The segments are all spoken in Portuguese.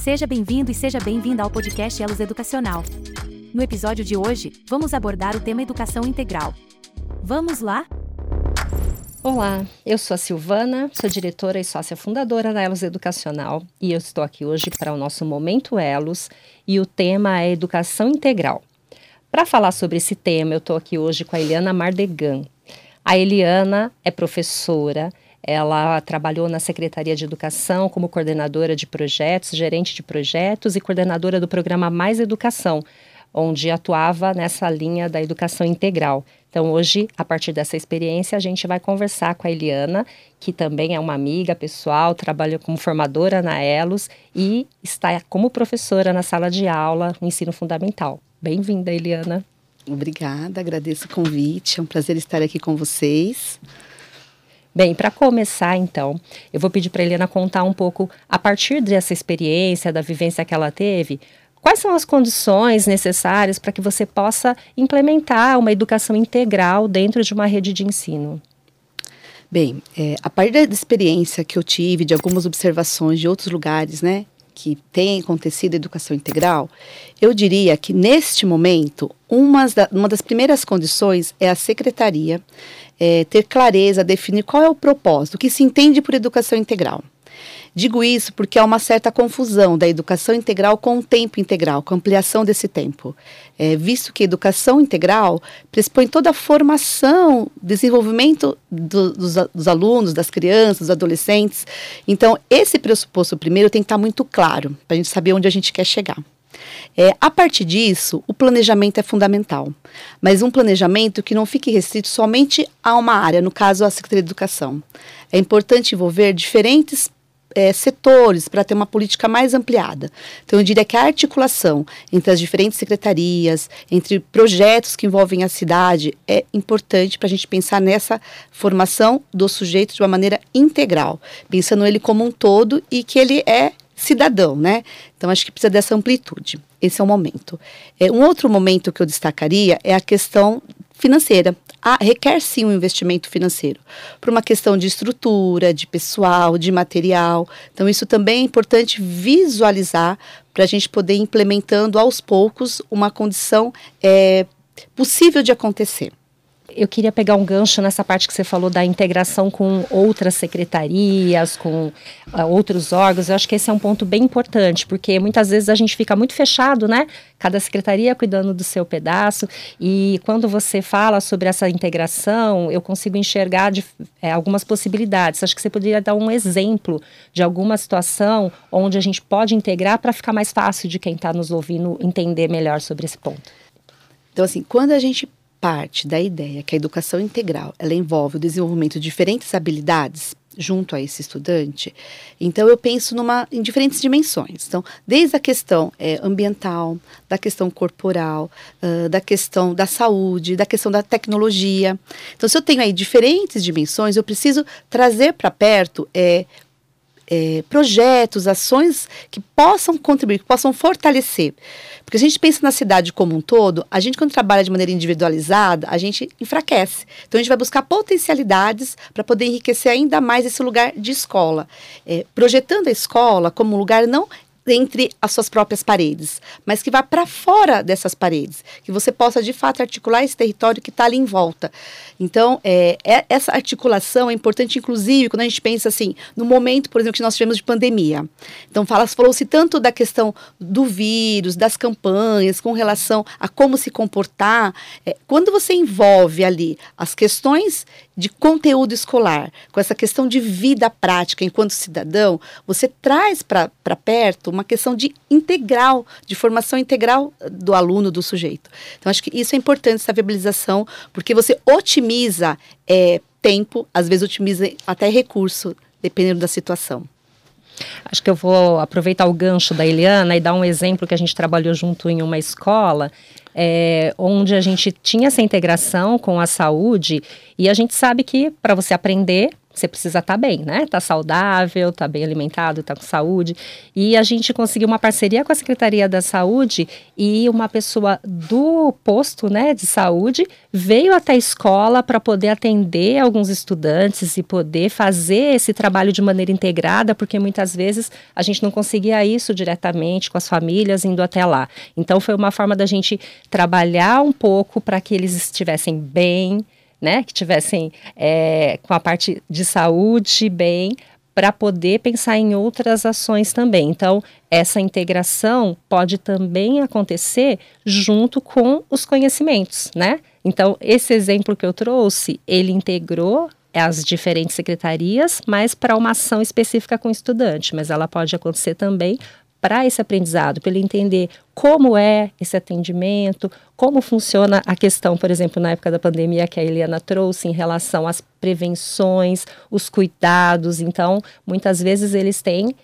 Seja bem-vindo e seja bem-vinda ao podcast Elos Educacional. No episódio de hoje, vamos abordar o tema educação integral. Vamos lá? Olá, eu sou a Silvana, sou diretora e sócia fundadora da Elos Educacional e eu estou aqui hoje para o nosso Momento Elos e o tema é Educação Integral. Para falar sobre esse tema, eu estou aqui hoje com a Eliana Mardegan. A Eliana é professora, ela trabalhou na Secretaria de Educação como coordenadora de projetos, gerente de projetos e coordenadora do programa Mais Educação, onde atuava nessa linha da educação integral. Então, hoje, a partir dessa experiência, a gente vai conversar com a Eliana, que também é uma amiga pessoal, trabalha como formadora na Elos e está como professora na sala de aula no ensino fundamental. Bem-vinda, Eliana. Obrigada, agradeço o convite, é um prazer estar aqui com vocês. Bem, para começar, então, eu vou pedir para a Helena contar um pouco, a partir dessa experiência, da vivência que ela teve, quais são as condições necessárias para que você possa implementar uma educação integral dentro de uma rede de ensino. Bem, é, a partir da experiência que eu tive, de algumas observações de outros lugares, né, que tem acontecido educação integral, eu diria que neste momento, uma, uma das primeiras condições é a secretaria é, ter clareza, definir qual é o propósito, o que se entende por educação integral. Digo isso porque há uma certa confusão da educação integral com o tempo integral, com a ampliação desse tempo. É, visto que a educação integral pressupõe toda a formação, desenvolvimento do, dos, dos, alunos, das crianças, dos adolescentes. Então, esse pressuposto primeiro tem que estar muito claro, para a gente saber onde a gente quer chegar. É, a partir disso, o planejamento é fundamental, mas um planejamento que não fique restrito somente a uma área, no caso a Secretaria de Educação. É importante envolver diferentes é, setores para ter uma política mais ampliada. Então, eu diria que a articulação entre as diferentes secretarias, entre projetos que envolvem a cidade, é importante para a gente pensar nessa formação do sujeito de uma maneira integral, pensando ele como um todo e que ele é cidadão, né? Então, acho que precisa dessa amplitude. Esse é o momento. É, um outro momento que eu destacaria é a questão financeira. Ah, requer sim um investimento financeiro, por uma questão de estrutura, de pessoal, de material. Então, isso também é importante visualizar para a gente poder ir implementando aos poucos uma condição é, possível de acontecer. Eu queria pegar um gancho nessa parte que você falou da integração com outras secretarias, com uh, outros órgãos. Eu acho que esse é um ponto bem importante, porque muitas vezes a gente fica muito fechado, né? Cada secretaria cuidando do seu pedaço. E quando você fala sobre essa integração, eu consigo enxergar de, é, algumas possibilidades. Acho que você poderia dar um exemplo de alguma situação onde a gente pode integrar para ficar mais fácil de quem está nos ouvindo entender melhor sobre esse ponto. Então, assim, quando a gente parte da ideia que a educação integral ela envolve o desenvolvimento de diferentes habilidades junto a esse estudante, então eu penso numa, em diferentes dimensões. Então, desde a questão é, ambiental, da questão corporal, uh, da questão da saúde, da questão da tecnologia. Então, se eu tenho aí diferentes dimensões, eu preciso trazer para perto é, é, projetos, ações que possam contribuir, que possam fortalecer. Porque a gente pensa na cidade como um todo, a gente quando trabalha de maneira individualizada, a gente enfraquece. Então a gente vai buscar potencialidades para poder enriquecer ainda mais esse lugar de escola. É, projetando a escola como um lugar não entre as suas próprias paredes, mas que vá para fora dessas paredes, que você possa de fato articular esse território que está ali em volta. Então, é, é, essa articulação é importante, inclusive, quando a gente pensa assim, no momento, por exemplo, que nós tivemos de pandemia. Então, falou-se tanto da questão do vírus, das campanhas, com relação a como se comportar. É, quando você envolve ali as questões de conteúdo escolar, com essa questão de vida prática enquanto cidadão, você traz para perto uma questão de integral, de formação integral do aluno, do sujeito. Então, acho que isso é importante, essa viabilização, porque você otimiza é, tempo, às vezes otimiza até recurso, dependendo da situação. Acho que eu vou aproveitar o gancho da Eliana e dar um exemplo que a gente trabalhou junto em uma escola, é, onde a gente tinha essa integração com a saúde e a gente sabe que para você aprender você precisa estar tá bem, né? Tá saudável, tá bem alimentado, tá com saúde. E a gente conseguiu uma parceria com a Secretaria da Saúde e uma pessoa do posto, né, de saúde veio até a escola para poder atender alguns estudantes e poder fazer esse trabalho de maneira integrada, porque muitas vezes a gente não conseguia isso diretamente com as famílias indo até lá. Então foi uma forma da gente trabalhar um pouco para que eles estivessem bem, né, que tivessem é, com a parte de saúde bem, para poder pensar em outras ações também. Então, essa integração pode também acontecer junto com os conhecimentos, né? Então, esse exemplo que eu trouxe, ele integrou as diferentes secretarias, mas para uma ação específica com o estudante, mas ela pode acontecer também para esse aprendizado, para ele entender como é esse atendimento, como funciona a questão, por exemplo, na época da pandemia que a Eliana trouxe em relação às prevenções, os cuidados. Então, muitas vezes eles têm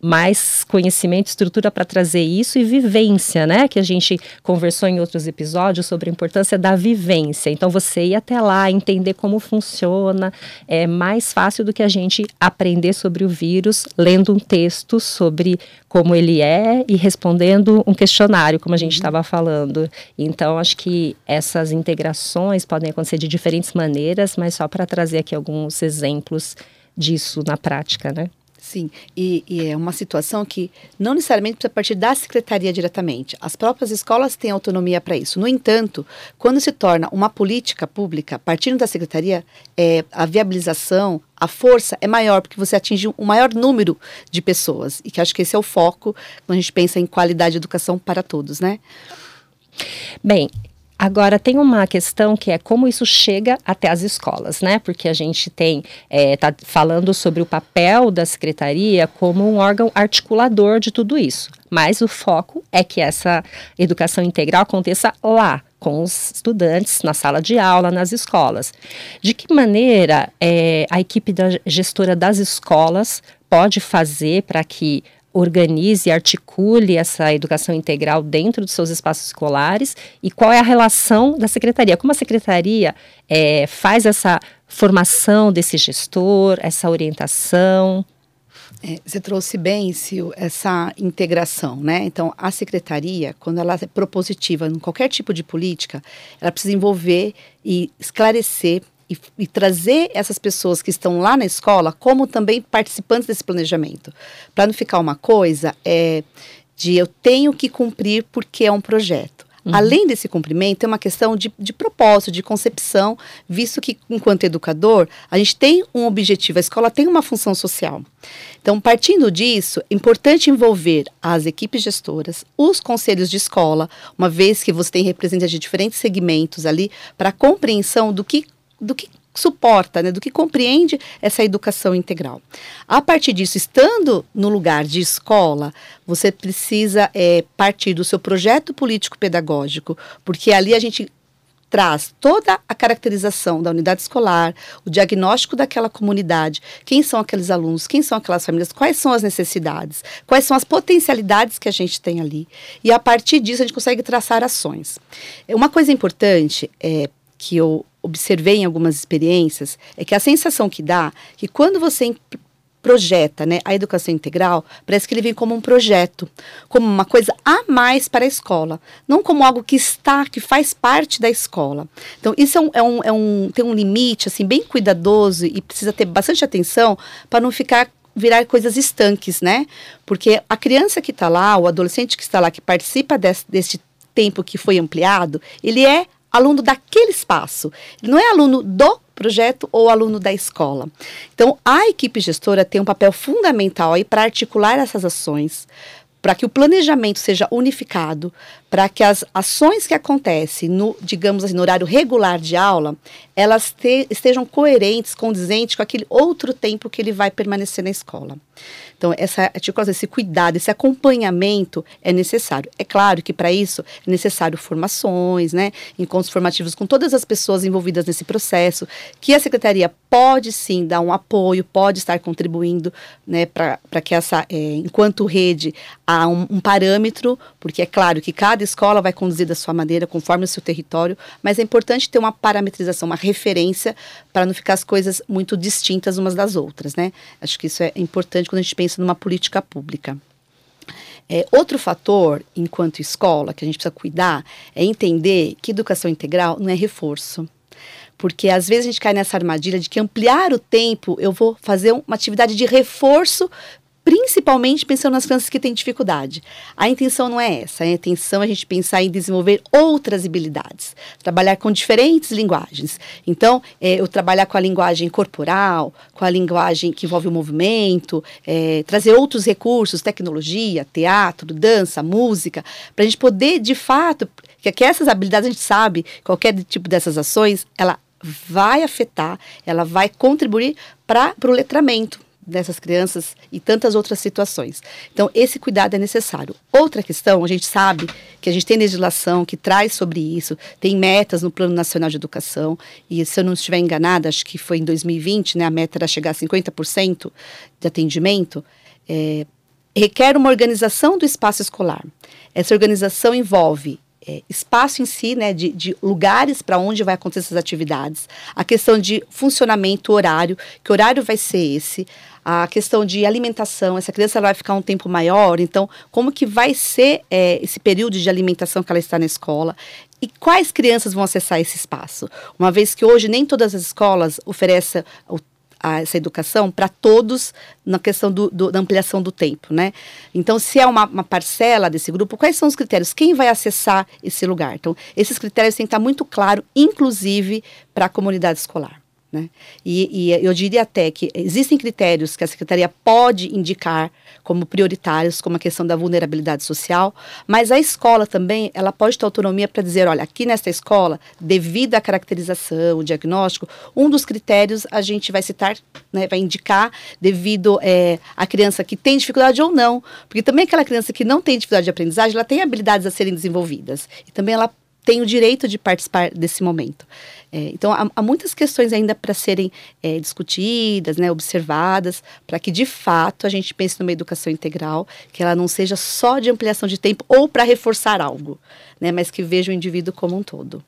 mais conhecimento, estrutura para trazer isso e vivência, né? Que a gente conversou em outros episódios sobre a importância da vivência. Então, você ir até lá, entender como funciona, é mais fácil do que a gente aprender sobre o vírus lendo um texto sobre como ele é e respondendo um questionário, como a gente estava uhum. falando. Então, acho que essas integrações podem acontecer de diferentes maneiras, mas só para trazer aqui alguns exemplos disso na prática, né? Sim, e, e, é uma situação que não necessariamente precisa partir da secretaria diretamente. As próprias escolas têm autonomia para isso. No entanto, quando se torna uma política pública, partindo da secretaria, é, a viabilização, a força é maior, porque você atinge um maior número de pessoas. E que acho que esse é o foco quando a gente pensa em qualidade de educação para todos, né? Bem, Agora, tem uma questão que é como isso chega até as escolas, né? Porque a gente tem, é, falando sobre o papel da secretaria como um órgão articulador de tudo isso. Mas o foco é que essa educação integral aconteça lá, com os estudantes, na sala de aula, nas escolas. De que maneira é, a equipe da gestora das escolas pode fazer para que organize e articule essa educação integral dentro dos seus espaços escolares e qual é a relação da secretaria? Como a secretaria é, faz essa formação desse gestor, essa orientação? É, você trouxe bem, Sil, essa integração, né? Então, a secretaria, quando ela é propositiva em qualquer tipo de política, ela precisa envolver e esclarecer e, e, trazer essas pessoas que estão lá na escola como também participantes desse planejamento. Para não ficar uma coisa é, de eu tenho que cumprir porque é um projeto. Uhum. Além desse cumprimento, é uma questão de, de propósito, de concepção, visto que, enquanto educador, a gente tem um objetivo, a escola tem uma função social. Então, partindo disso, é importante envolver as equipes gestoras, os conselhos de escola, uma vez que você tem representantes de diferentes segmentos ali, para a compreensão do que do que suporta, né, do que compreende essa educação integral. A partir disso, estando no lugar de escola, você precisa é, partir do seu projeto político-pedagógico, porque ali a gente traz toda a caracterização da unidade escolar, o diagnóstico daquela comunidade, quem são aqueles alunos, quem são aquelas famílias, quais são as necessidades, quais são as potencialidades que a gente tem ali. E a partir disso a gente consegue traçar ações. Uma coisa importante é que eu observei em algumas experiências é que a sensação que dá que quando você projeta né, a educação integral, parece que ele vem como um projeto, como uma coisa a mais para a escola, não como algo que está, que faz parte da escola. Então, isso é um, é um, é um tem um limite assim bem cuidadoso e precisa ter bastante atenção para não ficar virar coisas estanques, né? Porque a criança que está lá, o adolescente que está lá, que participa desse, desse tempo que foi ampliado, ele é aluno daquele espaço. Ele não é aluno do projeto ou aluno da escola. Então, a equipe gestora tem um papel fundamental aí para articular essas ações, para que o planejamento seja unificado, para que as ações que acontecem no, digamos assim, no horário regular de aula, elas te, estejam coerentes, condizentes com aquele outro tempo que ele vai permanecer na escola. Então, essa esse cuidado, esse acompanhamento é necessário. É claro que para isso é necessário formações, né, encontros formativos com todas as pessoas envolvidas nesse processo, que a secretaria pode sim dar um apoio, pode estar contribuindo, né, para que essa, é, enquanto rede, há um, um parâmetro, porque é claro que cada escola vai conduzir da sua maneira, conforme o seu território, mas é importante ter uma parametrização, uma referência, para não ficar as coisas muito distintas umas das outras, né? Acho que isso é importante quando a gente pensa numa política pública. É, outro fator, enquanto escola, que a gente precisa cuidar, é entender que educação integral não é reforço. Porque às vezes a gente cai nessa armadilha de que ampliar o tempo, eu vou fazer uma atividade de reforço principalmente pensando nas crianças que têm dificuldade. A intenção não é essa, a intenção é a gente pensar em desenvolver outras habilidades, trabalhar com diferentes linguagens. Então, é, eu trabalhar com a linguagem corporal, com a linguagem que envolve o movimento, é, trazer outros recursos, tecnologia, teatro, dança, música, para a gente poder, de fato, que, que essas habilidades a gente sabe, qualquer tipo dessas ações, ela vai afetar, ela vai contribuir para o letramento dessas crianças e tantas outras situações. Então, esse cuidado é necessário. Outra questão, a gente sabe que a gente tem legislação que traz sobre isso, tem metas no Plano Nacional de Educação, e se eu não estiver enganada, acho que foi em 2020, né, a meta era chegar a 50% de atendimento, é, requer uma organização do espaço escolar. Essa organização envolve é, espaço em si, né, de, de lugares para onde vai acontecer essas atividades, a questão de funcionamento, horário, que horário vai ser esse, a questão de alimentação, essa criança vai ficar um tempo maior, então como que vai ser é, esse período de alimentação que ela está na escola? E quais crianças vão acessar esse espaço? Uma vez que hoje nem todas as escolas oferecem o a, essa educação para todos na questão do, do, da ampliação do tempo, né? Então, se é uma, uma, parcela desse grupo, quais são os critérios? Quem vai acessar esse lugar? Então, esses critérios têm que estar muito claro, inclusive para a comunidade escolar. Né? E, e, eu diria até que existem critérios que a secretaria pode indicar como prioritários, como a questão da vulnerabilidade social, mas a escola também ela pode ter autonomia para dizer, olha, aqui nesta escola, devido à caracterização, o diagnóstico, um dos critérios a gente vai citar, né, vai indicar devido é, à criança que tem dificuldade ou não, porque também aquela criança que não tem dificuldade de aprendizagem, ela tem habilidades a serem desenvolvidas e também ela tem o direito de participar desse momento. É, então, há, há, muitas questões ainda para serem é, discutidas, né, observadas, para que, de fato, a gente pense numa educação integral, que ela não seja só de ampliação de tempo ou para reforçar algo, né, mas que veja o indivíduo como um todo.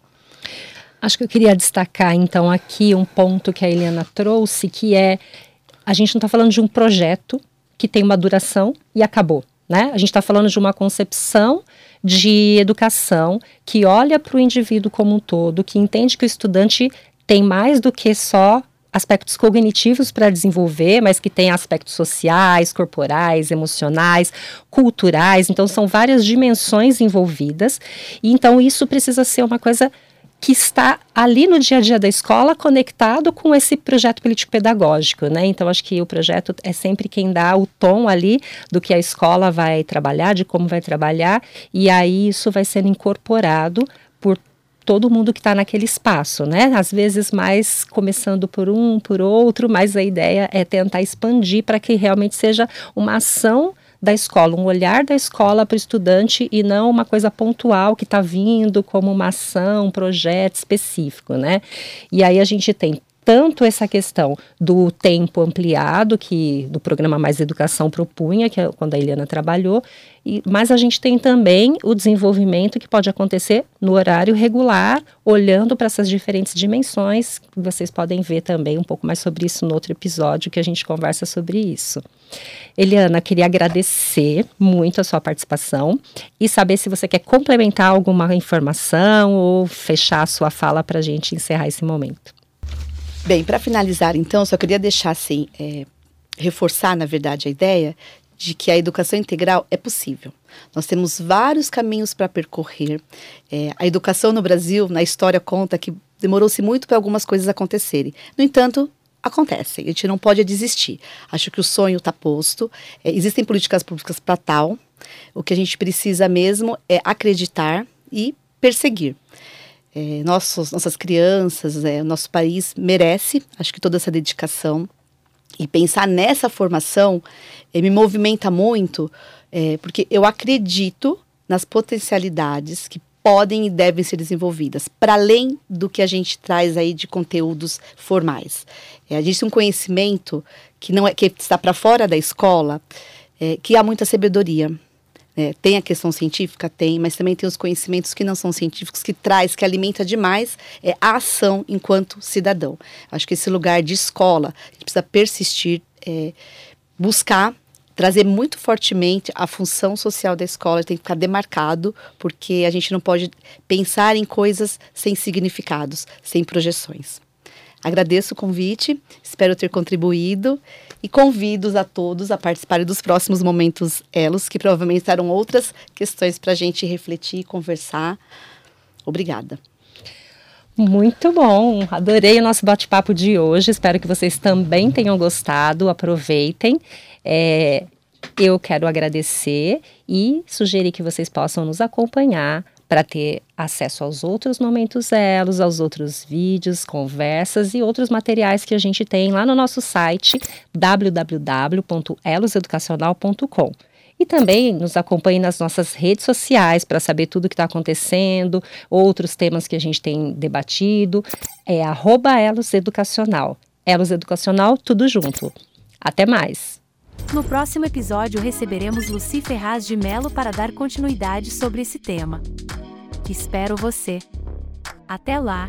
Acho que eu queria destacar, então, aqui um ponto que a Helena trouxe, que é, a gente não está falando de um projeto que tem uma duração e acabou. Né? A gente está falando de uma concepção de educação que olha para o indivíduo como um todo, que entende que o estudante tem mais do que só aspectos cognitivos para desenvolver, mas que tem aspectos sociais, corporais, emocionais, culturais. Então, são várias dimensões envolvidas. E então, isso precisa ser uma coisa que está ali no dia a dia da escola conectado com esse projeto político-pedagógico, né? Então, acho que o projeto é sempre quem dá o tom ali do que a escola vai trabalhar, de como vai trabalhar, e aí isso vai sendo incorporado por todo mundo que está naquele espaço, né? Às vezes mais começando por um, por outro, mas a ideia é tentar expandir para que realmente seja uma ação da escola, um olhar da escola para o estudante e não uma coisa pontual que está vindo como uma ação, um projeto específico, né? E aí a gente tem tanto essa questão do tempo ampliado que do programa Mais Educação propunha, que é quando a Eliana trabalhou, e, mas a gente tem também o desenvolvimento que pode acontecer no horário regular, olhando para essas diferentes dimensões. Vocês podem ver também um pouco mais sobre isso no outro episódio que a gente conversa sobre isso. Eliana, queria agradecer muito a sua participação e saber se você quer complementar alguma informação ou fechar a sua fala para a gente encerrar esse momento. Bem, para finalizar, então, só queria deixar assim, é, reforçar, na verdade, a ideia de que a educação integral é possível. Nós temos vários caminhos para percorrer. É, a educação no Brasil, na história, conta que demorou-se muito para algumas coisas acontecerem. No entanto, acontecem. A gente não pode desistir. Acho que o sonho está posto. É, existem políticas públicas para tal. O que a gente precisa mesmo é acreditar e perseguir é, nossos, nossas crianças, é, nosso país merece, acho que toda essa dedicação. E pensar nessa formação é, me movimenta muito, é, porque eu acredito nas potencialidades que podem e devem ser desenvolvidas, para além do que a gente traz aí de conteúdos formais. É, a gente tem um conhecimento que não é que está para fora da escola, é, que há muita sabedoria, É, tem a questão científica? Tem, mas também tem os conhecimentos que não são científicos, que traz, que alimenta demais é, a ação enquanto cidadão. Acho que esse lugar de escola, a gente precisa persistir, é, buscar trazer muito fortemente a função social da escola, tem que ficar demarcado, porque a gente não pode pensar em coisas sem significados, sem projeções. Agradeço o convite, espero ter contribuído e convido a todos a participarem dos próximos momentos Elos, que provavelmente terão outras questões para a gente refletir e conversar. Obrigada. Muito bom, adorei o nosso bate-papo de hoje. Espero que vocês também tenham gostado. Aproveitem. É, eu quero agradecer e sugerir que vocês possam nos acompanhar para ter acesso aos outros momentos elos, aos outros vídeos, conversas e outros materiais que a gente tem lá no nosso site www.eloseducacional.com. E também nos acompanhe nas nossas redes sociais para saber tudo o que está acontecendo, outros temas que a gente tem debatido. É arroba Elos Educacional. Elos Educacional, tudo junto. Até mais! No próximo episódio receberemos Luci Ferraz de Melo para dar continuidade sobre esse tema. Espero você. Até lá!